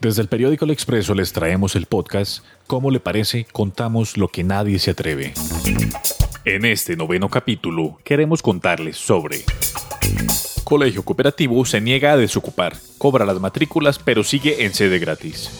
Desde el periódico El Expreso les traemos el podcast ¿Cómo le parece? Contamos lo que nadie se atreve. En este noveno capítulo queremos contarles sobre Colegio Cooperativo se niega a desocupar, cobra las matrículas pero sigue en sede gratis.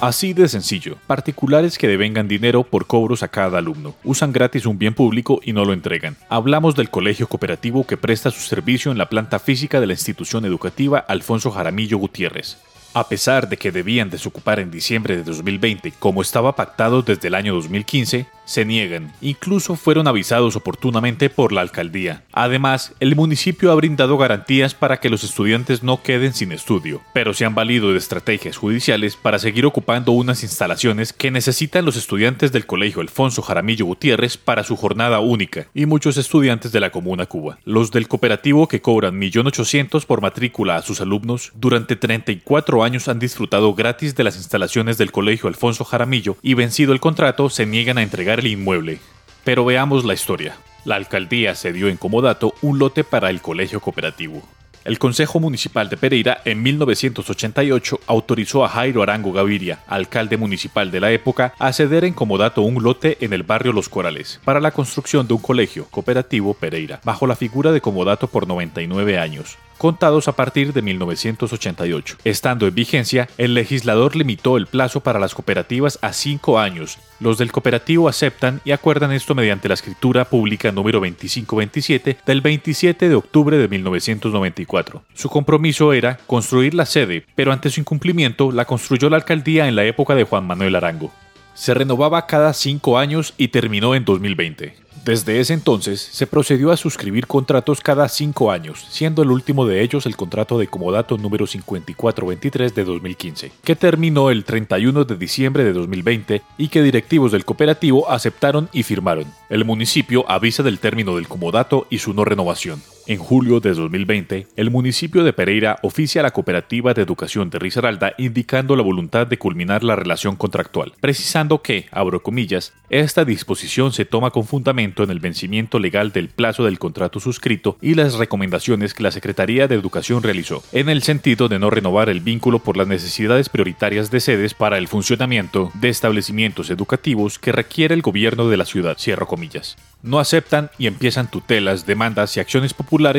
Así de sencillo, particulares que devengan dinero por cobros a cada alumno, usan gratis un bien público y no lo entregan. Hablamos del colegio cooperativo que presta su servicio en la planta física de la institución educativa Alfonso Jaramillo Gutiérrez. A pesar de que debían desocupar en diciembre de 2020 como estaba pactado desde el año 2015, se niegan. Incluso fueron avisados oportunamente por la alcaldía. Además, el municipio ha brindado garantías para que los estudiantes no queden sin estudio, pero se han valido de estrategias judiciales para seguir ocupando unas instalaciones que necesitan los estudiantes del Colegio Alfonso Jaramillo Gutiérrez para su jornada única y muchos estudiantes de la Comuna Cuba. Los del cooperativo que cobran 1.800.000 por matrícula a sus alumnos durante 34 años han disfrutado gratis de las instalaciones del Colegio Alfonso Jaramillo y vencido el contrato se niegan a entregar el inmueble. Pero veamos la historia. La alcaldía cedió en comodato un lote para el colegio cooperativo. El Consejo Municipal de Pereira en 1988 autorizó a Jairo Arango Gaviria, alcalde municipal de la época, a ceder en comodato un lote en el barrio Los Corales para la construcción de un colegio cooperativo Pereira, bajo la figura de comodato por 99 años contados a partir de 1988. Estando en vigencia, el legislador limitó el plazo para las cooperativas a cinco años. Los del cooperativo aceptan y acuerdan esto mediante la escritura pública número 2527 del 27 de octubre de 1994. Su compromiso era construir la sede, pero ante su incumplimiento la construyó la alcaldía en la época de Juan Manuel Arango. Se renovaba cada cinco años y terminó en 2020. Desde ese entonces se procedió a suscribir contratos cada cinco años, siendo el último de ellos el contrato de comodato número 5423 de 2015, que terminó el 31 de diciembre de 2020 y que directivos del cooperativo aceptaron y firmaron. El municipio avisa del término del comodato y su no renovación. En julio de 2020, el municipio de Pereira oficia a la Cooperativa de Educación de Risaralda indicando la voluntad de culminar la relación contractual, precisando que, abro comillas, esta disposición se toma con fundamento en el vencimiento legal del plazo del contrato suscrito y las recomendaciones que la Secretaría de Educación realizó, en el sentido de no renovar el vínculo por las necesidades prioritarias de sedes para el funcionamiento de establecimientos educativos que requiere el gobierno de la ciudad, cierro comillas. No aceptan y empiezan tutelas, demandas y acciones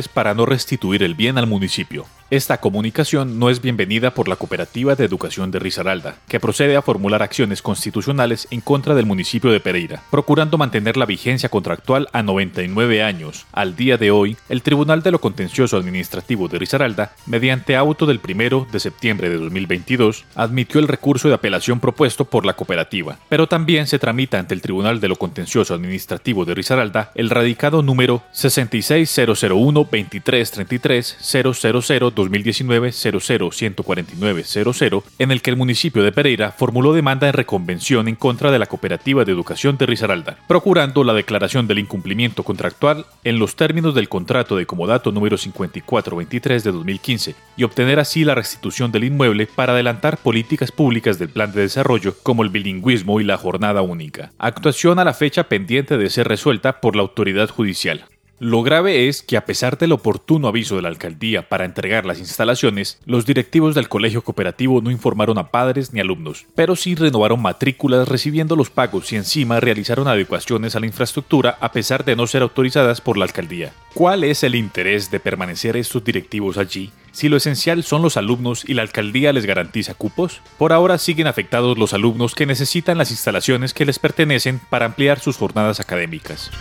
para no restituir el bien al municipio. Esta comunicación no es bienvenida por la Cooperativa de Educación de Risaralda, que procede a formular acciones constitucionales en contra del municipio de Pereira, procurando mantener la vigencia contractual a 99 años. Al día de hoy, el Tribunal de lo Contencioso Administrativo de Risaralda, mediante auto del 1 de septiembre de 2022, admitió el recurso de apelación propuesto por la cooperativa, pero también se tramita ante el Tribunal de lo Contencioso Administrativo de Risaralda el radicado número 66001 2333 000 2019-00-149-00, en el que el municipio de Pereira formuló demanda en reconvención en contra de la Cooperativa de Educación de Risaralda, procurando la declaración del incumplimiento contractual en los términos del contrato de comodato número 5423 de 2015 y obtener así la restitución del inmueble para adelantar políticas públicas del plan de desarrollo como el bilingüismo y la jornada única. Actuación a la fecha pendiente de ser resuelta por la autoridad judicial. Lo grave es que a pesar del oportuno aviso de la alcaldía para entregar las instalaciones, los directivos del colegio cooperativo no informaron a padres ni alumnos, pero sí renovaron matrículas recibiendo los pagos y encima realizaron adecuaciones a la infraestructura a pesar de no ser autorizadas por la alcaldía. ¿Cuál es el interés de permanecer estos directivos allí si lo esencial son los alumnos y la alcaldía les garantiza cupos? Por ahora siguen afectados los alumnos que necesitan las instalaciones que les pertenecen para ampliar sus jornadas académicas.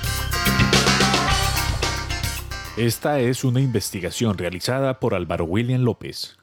Esta es una investigación realizada por Álvaro William López.